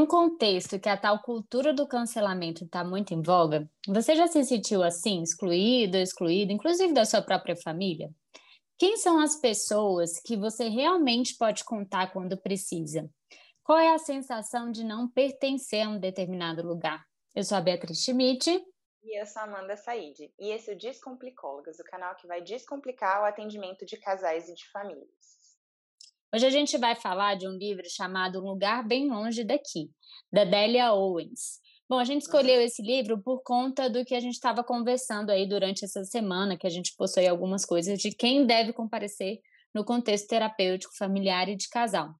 Um contexto que a tal cultura do cancelamento está muito em voga, você já se sentiu assim, excluído, excluído, inclusive da sua própria família? Quem são as pessoas que você realmente pode contar quando precisa? Qual é a sensação de não pertencer a um determinado lugar? Eu sou a Beatriz Schmidt. E eu sou a Amanda Said. E esse é o Descomplicólogas, o canal que vai descomplicar o atendimento de casais e de famílias. Hoje a gente vai falar de um livro chamado Um Lugar Bem Longe Daqui, da Delia Owens. Bom, a gente escolheu esse livro por conta do que a gente estava conversando aí durante essa semana, que a gente possui algumas coisas de quem deve comparecer no contexto terapêutico, familiar e de casal.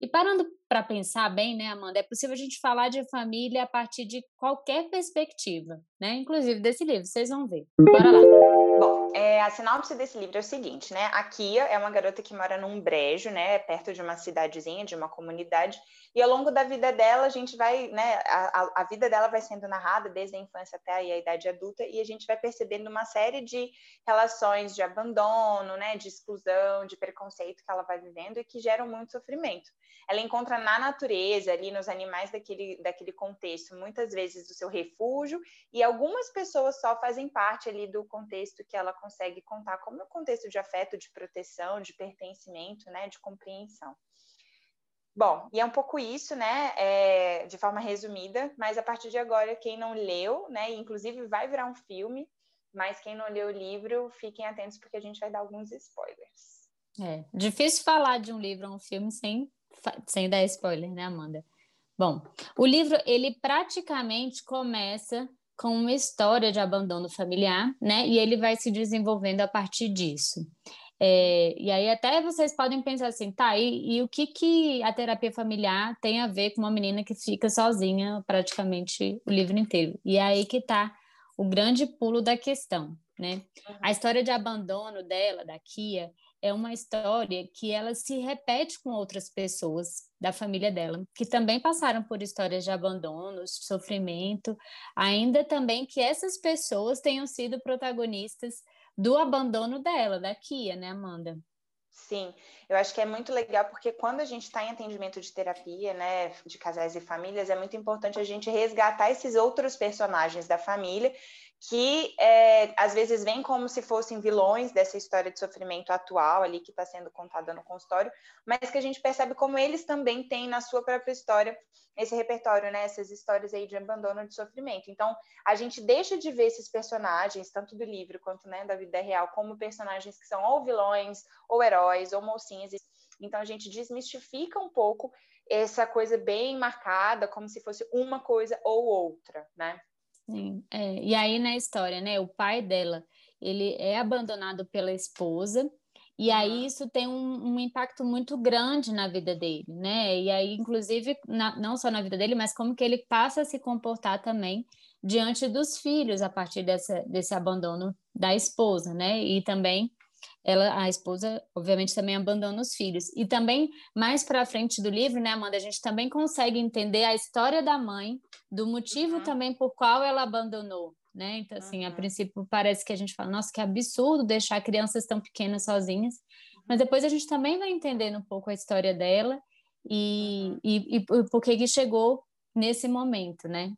E parando para pensar bem, né, Amanda, é possível a gente falar de família a partir de qualquer perspectiva, né? Inclusive desse livro, vocês vão ver. Bora lá. É, a sinopse desse livro é o seguinte, né? A Kia é uma garota que mora num brejo, né? Perto de uma cidadezinha, de uma comunidade. E ao longo da vida dela, a gente vai, né? A, a vida dela vai sendo narrada desde a infância até a idade adulta. E a gente vai percebendo uma série de relações de abandono, né? De exclusão, de preconceito que ela vai vivendo e que geram muito sofrimento. Ela encontra na natureza, ali nos animais daquele, daquele contexto, muitas vezes o seu refúgio. E algumas pessoas só fazem parte ali do contexto que ela consegue contar como um contexto de afeto, de proteção, de pertencimento, né, de compreensão. Bom, e é um pouco isso, né, é, de forma resumida, mas a partir de agora, quem não leu, né, inclusive vai virar um filme, mas quem não leu o livro, fiquem atentos porque a gente vai dar alguns spoilers. É, difícil falar de um livro ou um filme sem, sem dar spoiler, né, Amanda? Bom, o livro, ele praticamente começa com uma história de abandono familiar, né? E ele vai se desenvolvendo a partir disso. É, e aí até vocês podem pensar assim, tá, e, e, o que, que a terapia familiar tem a ver com uma menina que fica sozinha praticamente o livro inteiro? E é aí que tá o grande pulo da questão, né? Uhum. A história de abandono dela, da Kia, é uma história que ela se repete com outras pessoas da família dela, que também passaram por histórias de abandono, sofrimento, ainda também que essas pessoas tenham sido protagonistas do abandono dela, da Kia, né, Amanda? Sim, eu acho que é muito legal porque quando a gente está em atendimento de terapia, né, de casais e famílias, é muito importante a gente resgatar esses outros personagens da família que é, às vezes vêm como se fossem vilões dessa história de sofrimento atual ali que está sendo contada no consultório, mas que a gente percebe como eles também têm na sua própria história esse repertório, né, essas histórias aí de abandono de sofrimento. Então, a gente deixa de ver esses personagens, tanto do livro quanto né, da vida real, como personagens que são ou vilões, ou heróis, ou mocinhas. Então, a gente desmistifica um pouco essa coisa bem marcada, como se fosse uma coisa ou outra, né? Sim, é, e aí na história, né, o pai dela, ele é abandonado pela esposa, e aí isso tem um, um, impacto muito grande na vida dele, né? E aí, inclusive, na, não só na vida dele, mas como que ele passa a se comportar também diante dos filhos a partir dessa, desse abandono da esposa, né? E também ela, a esposa, obviamente, também abandona os filhos. E também, mais para frente do livro, né, Amanda, a gente também consegue entender a história da mãe, do motivo uhum. também por qual ela abandonou, né? Então, assim, uhum. a princípio parece que a gente fala, nossa, que absurdo deixar crianças tão pequenas sozinhas. Mas depois a gente também vai entendendo um pouco a história dela e, e, e por que chegou nesse momento, né?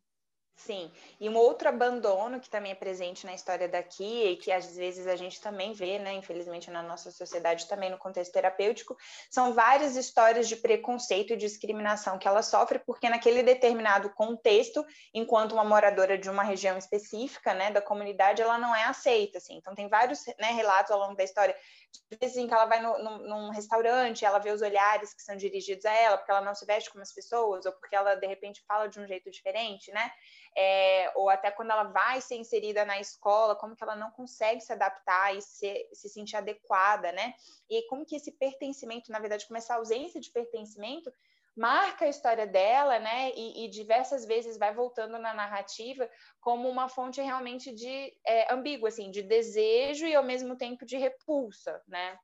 Sim, e um outro abandono que também é presente na história daqui e que às vezes a gente também vê, né, infelizmente na nossa sociedade também no contexto terapêutico, são várias histórias de preconceito e discriminação que ela sofre porque naquele determinado contexto, enquanto uma moradora de uma região específica, né, da comunidade, ela não é aceita, assim. Então tem vários, né, relatos ao longo da história em que ela vai no, no, num restaurante, ela vê os olhares que são dirigidos a ela, porque ela não se veste como as pessoas, ou porque ela, de repente, fala de um jeito diferente, né? É, ou até quando ela vai ser inserida na escola, como que ela não consegue se adaptar e se, se sentir adequada, né? E como que esse pertencimento, na verdade, como essa ausência de pertencimento marca a história dela, né? E, e, diversas vezes vai voltando na narrativa como uma fonte realmente de é, ambígua, assim, de desejo e ao mesmo tempo de repulsa, né?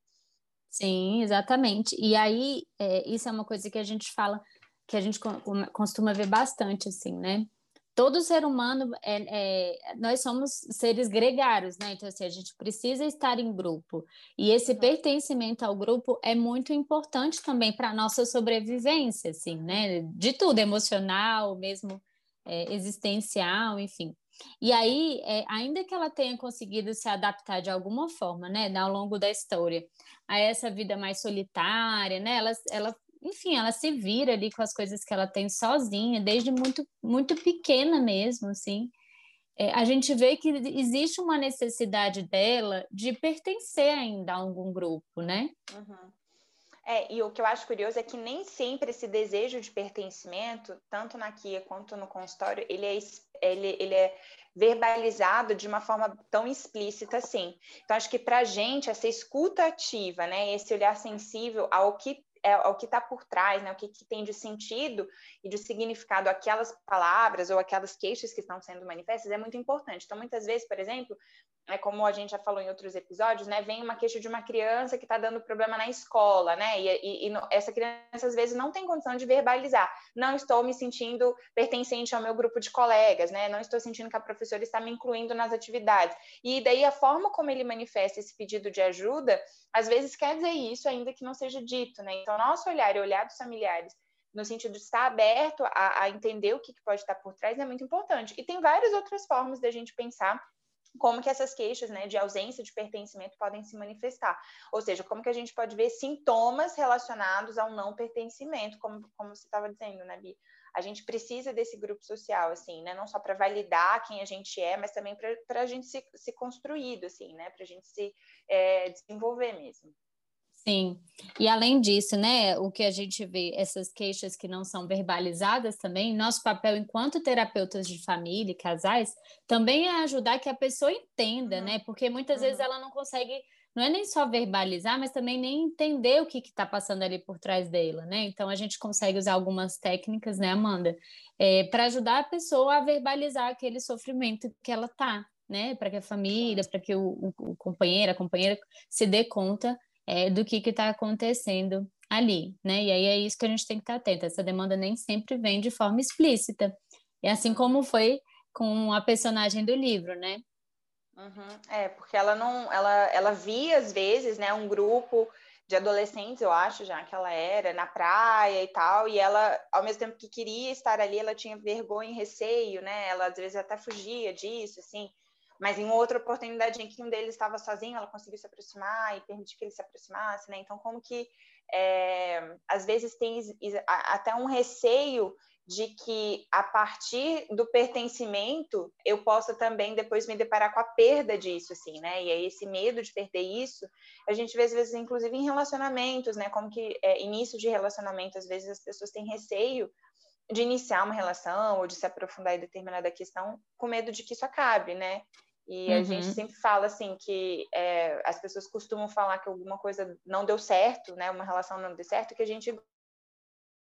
Sim, exatamente. E aí, é, isso é uma coisa que a gente fala, que a gente costuma ver bastante, assim, né? Todo ser humano é, é, nós somos seres gregários, né? Então assim, a gente precisa estar em grupo e esse pertencimento ao grupo é muito importante também para a nossa sobrevivência, assim, né? De tudo, emocional, mesmo é, existencial, enfim. E aí, é, ainda que ela tenha conseguido se adaptar de alguma forma, né, ao longo da história, a essa vida mais solitária, né, ela, ela enfim, ela se vira ali com as coisas que ela tem sozinha, desde muito, muito pequena mesmo, assim. É, a gente vê que existe uma necessidade dela de pertencer ainda a algum grupo, né? Uhum. É, e o que eu acho curioso é que nem sempre esse desejo de pertencimento, tanto na Kia quanto no consultório, ele é, ele, ele é verbalizado de uma forma tão explícita assim. Então, acho que para a gente, essa escuta ativa, né, esse olhar sensível ao que é o que está por trás, né? O que, que, tem de sentido e de significado aquelas palavras ou aquelas queixas que estão sendo manifestas é muito importante. Então, muitas vezes, por exemplo, é como a gente já falou em outros episódios, né? Vem uma queixa de uma criança que está dando problema na escola, né? E, e, e, essa criança às vezes não tem condição de verbalizar. Não estou me sentindo pertencente ao meu grupo de colegas, né? Não estou sentindo que a professora está me incluindo nas atividades. E daí a forma como ele manifesta esse pedido de ajuda, às vezes quer dizer isso, ainda que não seja dito, né? Então, nosso olhar e olhar dos familiares no sentido de estar aberto a, a entender o que, que pode estar por trás é muito importante. E tem várias outras formas da gente pensar como que essas queixas né, de ausência de pertencimento podem se manifestar. Ou seja, como que a gente pode ver sintomas relacionados ao não pertencimento, como, como você estava dizendo, né? A gente precisa desse grupo social, assim, né? Não só para validar quem a gente é, mas também para a gente se, se construído, assim, né? Para a gente se é, desenvolver mesmo. Sim, e além disso, né, o que a gente vê, essas queixas que não são verbalizadas também, nosso papel enquanto terapeutas de família e casais também é ajudar que a pessoa entenda, uhum. né, porque muitas uhum. vezes ela não consegue, não é nem só verbalizar, mas também nem entender o que está passando ali por trás dela, né, então a gente consegue usar algumas técnicas, né, Amanda, é, para ajudar a pessoa a verbalizar aquele sofrimento que ela tá, né, para que a família, para que o, o, o companheiro, a companheira se dê conta é, do que está acontecendo ali, né? E aí é isso que a gente tem que estar tá atento. Essa demanda nem sempre vem de forma explícita. E assim como foi com a personagem do livro, né? Uhum. É, porque ela não, ela, ela via às vezes, né, um grupo de adolescentes, eu acho, já que ela era, na praia e tal, e ela, ao mesmo tempo que queria estar ali, ela tinha vergonha e receio, né? Ela às vezes até fugia disso, assim. Mas em outra oportunidade em que um deles estava sozinho, ela conseguiu se aproximar e permitir que ele se aproximasse, né? Então, como que é, às vezes tem até um receio de que a partir do pertencimento eu possa também depois me deparar com a perda disso, assim, né? E aí esse medo de perder isso, a gente vê às vezes, inclusive em relacionamentos, né? Como que é, início de relacionamento, às vezes as pessoas têm receio de iniciar uma relação ou de se aprofundar em determinada questão com medo de que isso acabe, né? E uhum. a gente uhum. sempre fala assim que é, as pessoas costumam falar que alguma coisa não deu certo, né? Uma relação não deu certo, que a gente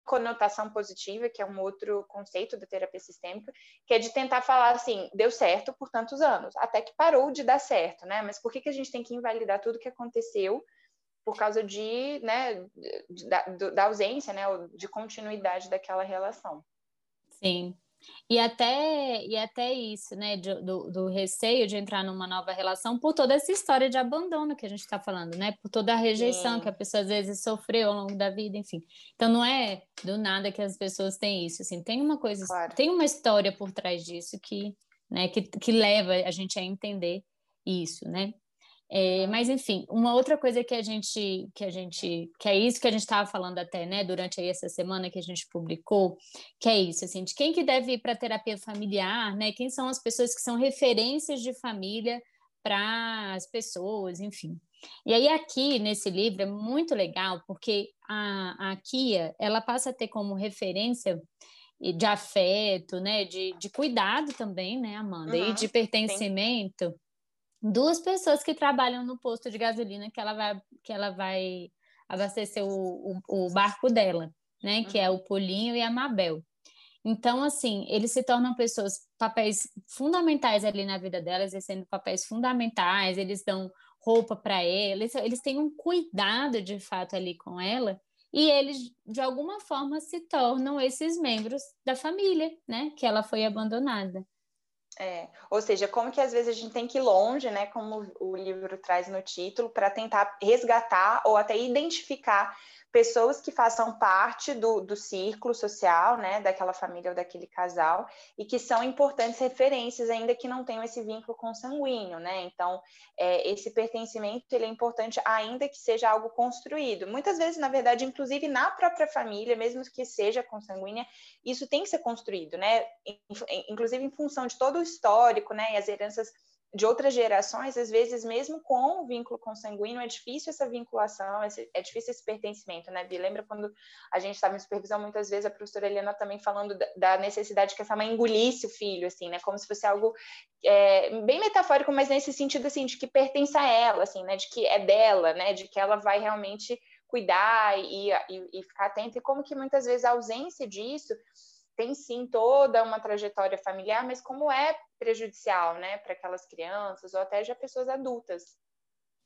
conotação positiva, que é um outro conceito da terapia sistêmica, que é de tentar falar assim, deu certo por tantos anos, até que parou de dar certo, né? Mas por que, que a gente tem que invalidar tudo que aconteceu por causa de, né, da, da ausência, né, de continuidade daquela relação? Sim, e até, e até isso, né, do, do receio de entrar numa nova relação por toda essa história de abandono que a gente está falando, né? Por toda a rejeição Sim. que a pessoa às vezes sofreu ao longo da vida, enfim. Então não é do nada que as pessoas têm isso, assim, tem uma coisa, claro. tem uma história por trás disso que, né, que, que leva a gente a entender isso, né? É, mas enfim, uma outra coisa que a gente que a gente que é isso que a gente estava falando até, né, durante aí essa semana que a gente publicou, que é isso, assim, de quem que deve ir para terapia familiar, né? Quem são as pessoas que são referências de família para as pessoas, enfim. E aí aqui nesse livro é muito legal porque a, a Kia ela passa a ter como referência de afeto, né, de, de cuidado também, né, Amanda, uhum, e de pertencimento. Sim duas pessoas que trabalham no posto de gasolina que ela vai, que ela vai abastecer o, o, o barco dela, né? Que é o Polinho e a Mabel. Então, assim, eles se tornam pessoas, papéis fundamentais ali na vida delas, exercendo papéis fundamentais, eles dão roupa para ela, eles, eles têm um cuidado de fato ali com ela, e eles de alguma forma se tornam esses membros da família, né? Que ela foi abandonada. É, ou seja, como que às vezes a gente tem que ir longe, né, como o livro traz no título, para tentar resgatar ou até identificar pessoas que façam parte do, do círculo social, né, daquela família ou daquele casal, e que são importantes referências, ainda que não tenham esse vínculo consanguíneo, né? Então, é, esse pertencimento ele é importante, ainda que seja algo construído. Muitas vezes, na verdade, inclusive na própria família, mesmo que seja consanguínea, isso tem que ser construído, né? Inclusive em função de todo o histórico, né, e as heranças de outras gerações, às vezes, mesmo com o vínculo consanguíneo, é difícil essa vinculação, é difícil esse pertencimento, né, Bi? Lembra quando a gente estava em supervisão, muitas vezes a professora Helena também falando da necessidade que essa mãe engolisse o filho, assim, né, como se fosse algo é, bem metafórico, mas nesse sentido, assim, de que pertence a ela, assim, né, de que é dela, né, de que ela vai realmente cuidar e, e, e ficar atenta, e como que muitas vezes a ausência disso tem sim toda uma trajetória familiar, mas como é prejudicial, né, para aquelas crianças ou até já pessoas adultas.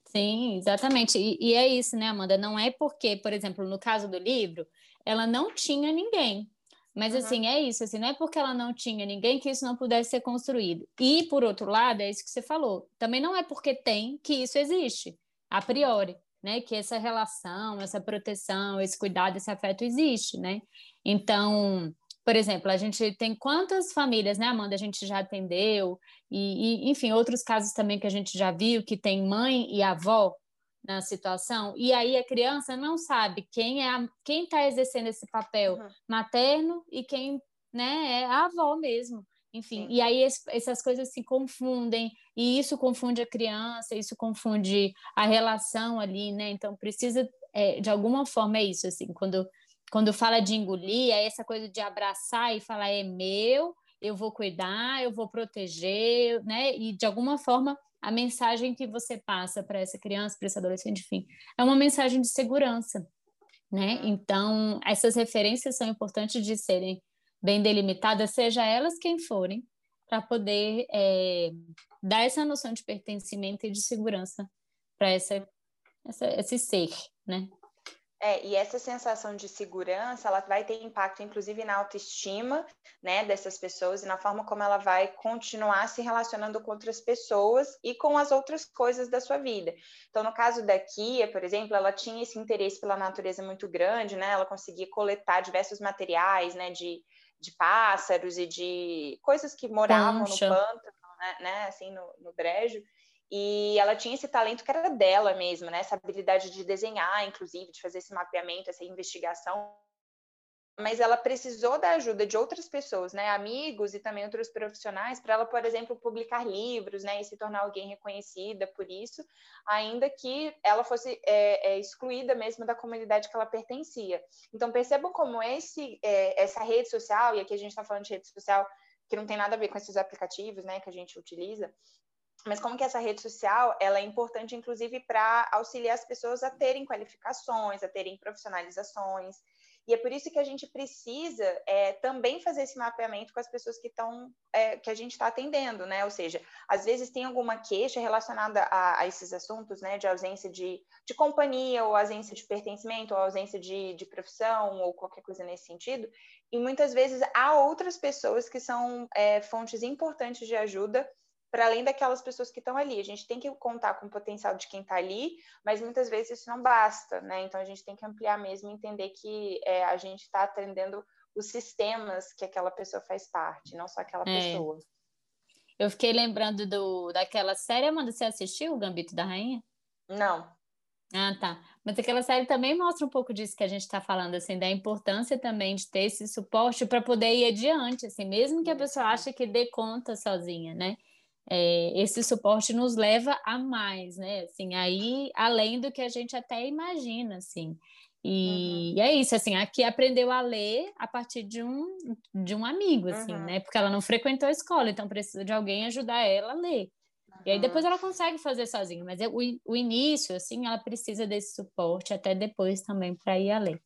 Sim, exatamente. E, e, é isso, né, Amanda? Não é porque, por exemplo, no caso do livro, ela não tinha ninguém. Mas, uhum. assim, é isso. Assim, não é porque ela não tinha ninguém que isso não pudesse ser construído. E, por outro lado, é isso que você falou. Também não é porque tem que isso existe, a priori. Né, que essa relação, essa proteção, esse cuidado, esse afeto existe, né? Então, por exemplo, a gente tem quantas famílias, né, Amanda, a gente já atendeu, e, e, enfim, outros casos também que a gente já viu, que tem mãe e avó na situação, e aí a criança não sabe quem é quem está exercendo esse papel uhum. materno e quem né, é a avó mesmo. Enfim, Sim. e aí essas coisas se confundem, e isso confunde a criança, isso confunde a relação ali, né? Então precisa, é, de alguma forma, é isso, assim, quando quando fala de engolir, é essa coisa de abraçar e falar é meu, eu vou cuidar, eu vou proteger, né? E de alguma forma a mensagem que você passa para essa criança, para esse adolescente, enfim, é uma mensagem de segurança, né? Então, essas referências são importantes de serem bem delimitadas, seja elas quem forem, para poder é, dar essa noção de pertencimento e de segurança para essa, essa, esse ser, né? É, e essa sensação de segurança, ela vai ter impacto, inclusive, na autoestima, né, dessas pessoas e na forma como ela vai continuar se relacionando com outras pessoas e com as outras coisas da sua vida. Então, no caso da Kia, por exemplo, ela tinha esse interesse pela natureza muito grande, né, ela conseguia coletar diversos materiais, né, de, de pássaros e de coisas que moravam no pântano, né, né assim, no, no brejo, e ela tinha esse talento que era dela mesmo, né? Essa habilidade de desenhar, inclusive, de fazer esse mapeamento, essa investigação. Mas ela precisou da ajuda de outras pessoas, né? Amigos e também outros profissionais, para ela, por exemplo, publicar livros, né? E se tornar alguém reconhecida por isso, ainda que ela fosse é, é, excluída mesmo da comunidade que ela pertencia. Então, percebam como esse, é, essa rede social, e aqui a gente está falando de rede social que não tem nada a ver com esses aplicativos, né, que a gente utiliza, mas como que essa rede social ela é importante, inclusive, para auxiliar as pessoas a terem qualificações, a terem profissionalizações. E é por isso que a gente precisa é, também fazer esse mapeamento com as pessoas que estão é, que a gente está atendendo, né? Ou seja, às vezes tem alguma queixa relacionada a, a esses assuntos, né? De ausência de, de companhia, ou ausência de pertencimento, ou ausência de, de profissão, ou qualquer coisa nesse sentido. E muitas vezes há outras pessoas que são é, fontes importantes de ajuda para além daquelas pessoas que estão ali. A gente tem que contar com o potencial de quem está ali, mas muitas vezes isso não basta, né? Então a gente tem que ampliar mesmo e entender que é, a gente está atendendo os sistemas que aquela pessoa faz parte, não só aquela é. pessoa. Eu fiquei lembrando do, daquela série, Amanda, você assistiu o Gambito da Rainha? Não. Ah, tá. Mas aquela série também mostra um pouco disso que a gente está falando, assim, da importância também de ter esse suporte para poder ir adiante, assim, mesmo que a pessoa ache que dê conta sozinha, né? É, esse suporte nos leva a mais, né? Assim, aí além do que a gente até imagina, assim. E, uhum. e, é isso, assim, aqui aprendeu a ler a partir de um, de um amigo, assim, uhum. né? Porque ela não frequentou a escola, então precisa de alguém ajudar ela a ler. Uhum. E aí depois ela consegue fazer sozinha, mas é o, o início, assim, ela precisa desse suporte até depois também para ir a ler.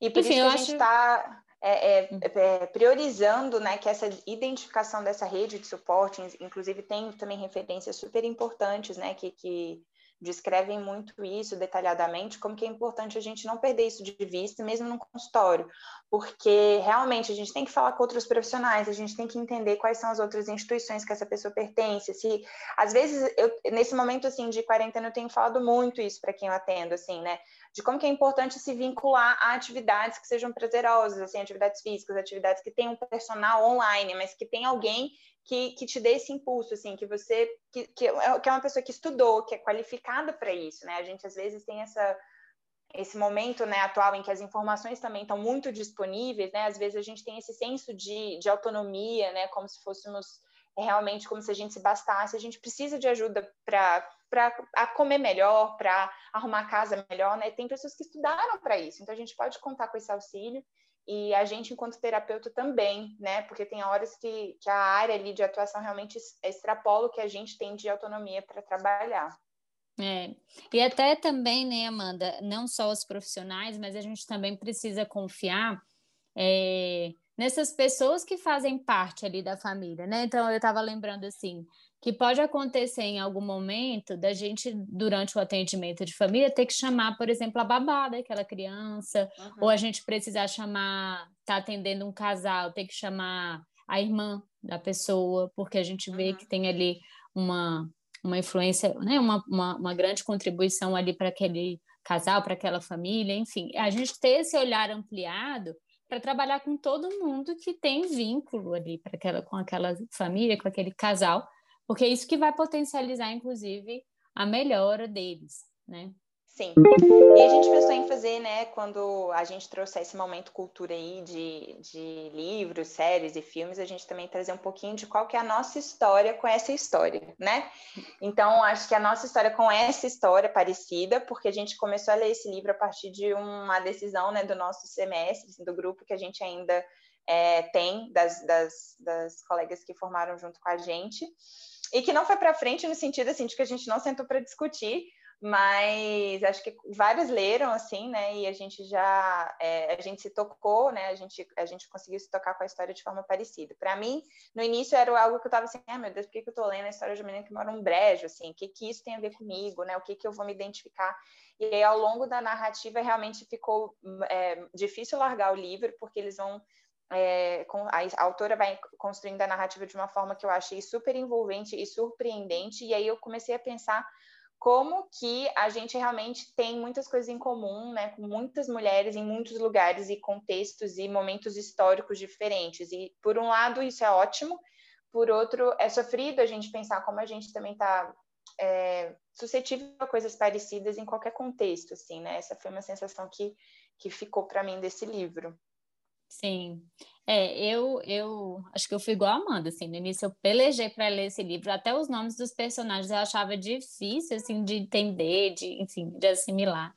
E por Enfim, isso que a gente está. É, é, é, priorizando né, que essa identificação dessa rede de suporte, inclusive tem também referências super importantes né, que, que descrevem muito isso detalhadamente, como que é importante a gente não perder isso de vista, mesmo no consultório, porque realmente a gente tem que falar com outros profissionais, a gente tem que entender quais são as outras instituições que essa pessoa pertence. Se às vezes eu nesse momento assim de quarentena eu tenho falado muito isso para quem eu atendo, assim, né? De como que é importante se vincular a atividades que sejam prazerosas, assim, atividades físicas, atividades que tenham personal online, mas que tem alguém que, que te dê esse impulso, assim, que você, que, que, é, é uma pessoa que estudou, que é qualificada para isso, né? A gente às vezes tem essa, esse momento né, atual em que as informações também estão muito disponíveis, né? Às vezes a gente tem esse senso de, de autonomia, né? Como se fôssemos realmente como se a gente se bastasse. A gente precisa de ajuda para para comer melhor, para arrumar a casa melhor, né? Tem pessoas que estudaram para isso, então a gente pode contar com esse auxílio e a gente, enquanto terapeuta, também, né? Porque tem horas que, que a área ali de atuação realmente extrapola o que a gente tem de autonomia para trabalhar. É, e até também, né, Amanda, não só os profissionais, mas a gente também precisa confiar é, nessas pessoas que fazem parte ali da família, né? Então, eu estava lembrando assim, que pode acontecer em algum momento da gente, durante o atendimento de família, ter que chamar, por exemplo, a babá daquela criança, uhum. ou a gente precisar chamar, tá atendendo um casal, ter que chamar a irmã da pessoa, porque a gente vê uhum. que tem ali uma, uma influência, né, uma, uma, uma grande contribuição ali para aquele casal, para aquela família, enfim, a gente ter esse olhar ampliado para trabalhar com todo mundo que tem vínculo ali para aquela com aquela família, com aquele casal, porque é isso que vai potencializar, inclusive, a melhora deles, né? Sim. E a gente pensou em fazer, né, quando a gente trouxe esse momento cultura aí de, de livros, séries e filmes, a gente também trazer um pouquinho de qual que é a nossa história com essa história, né? Então, acho que a nossa história com essa história é parecida, porque a gente começou a ler esse livro a partir de uma decisão, né, do nosso semestre, assim, do grupo que a gente ainda é, tem, das, das, das colegas que formaram junto com a gente e que não foi para frente no sentido assim de que a gente não sentou para discutir, mas acho que vários leram assim, né? E a gente já é, a gente se tocou, né? A gente a gente conseguiu se tocar com a história de forma parecida. Para mim, no início era algo que eu estava assim, ah, meu Deus, por que, que eu estou lendo a história de uma menina que mora num brejo, assim? O que que isso tem a ver comigo, né? O que que eu vou me identificar? E aí, ao longo da narrativa realmente ficou é, difícil largar o livro porque eles vão é, a, autora vai construindo a narrativa de uma forma que eu achei super envolvente e surpreendente, e aí eu comecei a pensar como que a gente realmente tem muitas coisas em comum, né, com muitas mulheres em muitos lugares e contextos e momentos históricos diferentes. E por um lado isso é ótimo, por outro é sofrido a gente pensar como a gente também está é, suscetível a coisas parecidas em qualquer contexto, assim, né? Essa foi uma sensação que que ficou para mim desse livro. Sim. É, eu, eu acho que eu fui igual a Amanda, assim, no início eu pelejei para ler esse livro, até os nomes dos personagens eu achava difícil, assim, de entender, de, enfim, de assimilar.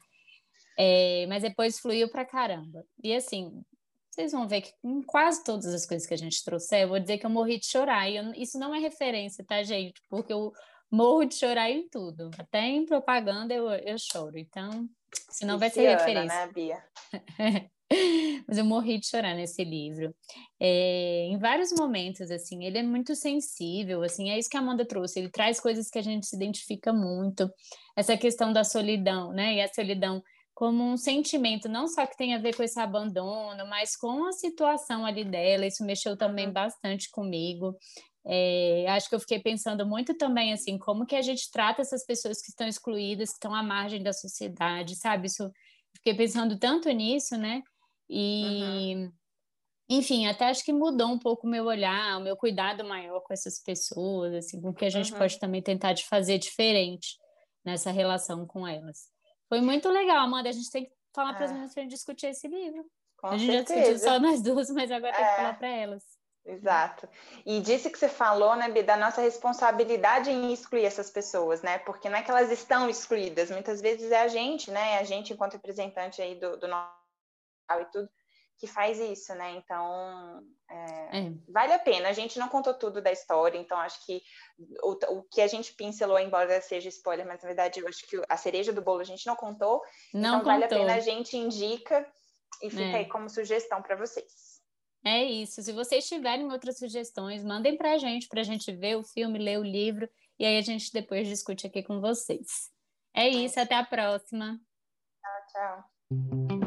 É, mas depois fluiu para caramba. E, assim, vocês vão ver que em quase todas as coisas que a gente trouxe, eu vou dizer que eu morri de chorar, e eu, isso não é referência, tá, gente? Porque eu morro de chorar em tudo, até em propaganda eu, eu choro, então, senão vai ser referência. Né, Bia? Mas eu morri de chorar nesse livro. É, em vários momentos, assim, ele é muito sensível, assim, é isso que a Amanda trouxe. Ele traz coisas que a gente se identifica muito. Essa questão da solidão, né? E a solidão como um sentimento, não só que tem a ver com esse abandono, mas com a situação ali dela. Isso mexeu também uhum. bastante comigo. É, acho que eu fiquei pensando muito também assim, como que a gente trata essas pessoas que estão excluídas, que estão à margem da sociedade, sabe? Isso, fiquei pensando tanto nisso, né? E, uhum. enfim, até acho que mudou um pouco o meu olhar, o meu cuidado maior com essas pessoas, assim, com o que a gente uhum. pode também tentar de fazer diferente nessa relação com elas. Foi muito legal, Amanda. A gente tem que falar para as é. meninas para discutir esse livro. Com a gente certeza. já discutiu só nós duas, mas agora é. tem que falar é. para elas. Exato. E disse que você falou, né, Bi, da nossa responsabilidade em excluir essas pessoas, né? Porque não é que elas estão excluídas, muitas vezes é a gente, né? A gente, enquanto representante aí do, do nosso e tudo, que faz isso, né? Então, é, é. vale a pena. A gente não contou tudo da história, então acho que o, o que a gente pincelou, embora seja spoiler, mas na verdade eu acho que a cereja do bolo a gente não contou. Não então, contou. vale a pena, a gente indica e fica é. aí como sugestão para vocês. É isso. Se vocês tiverem outras sugestões, mandem para a gente, para a gente ver o filme, ler o livro, e aí a gente depois discute aqui com vocês. É isso, até a próxima. Tchau, tchau.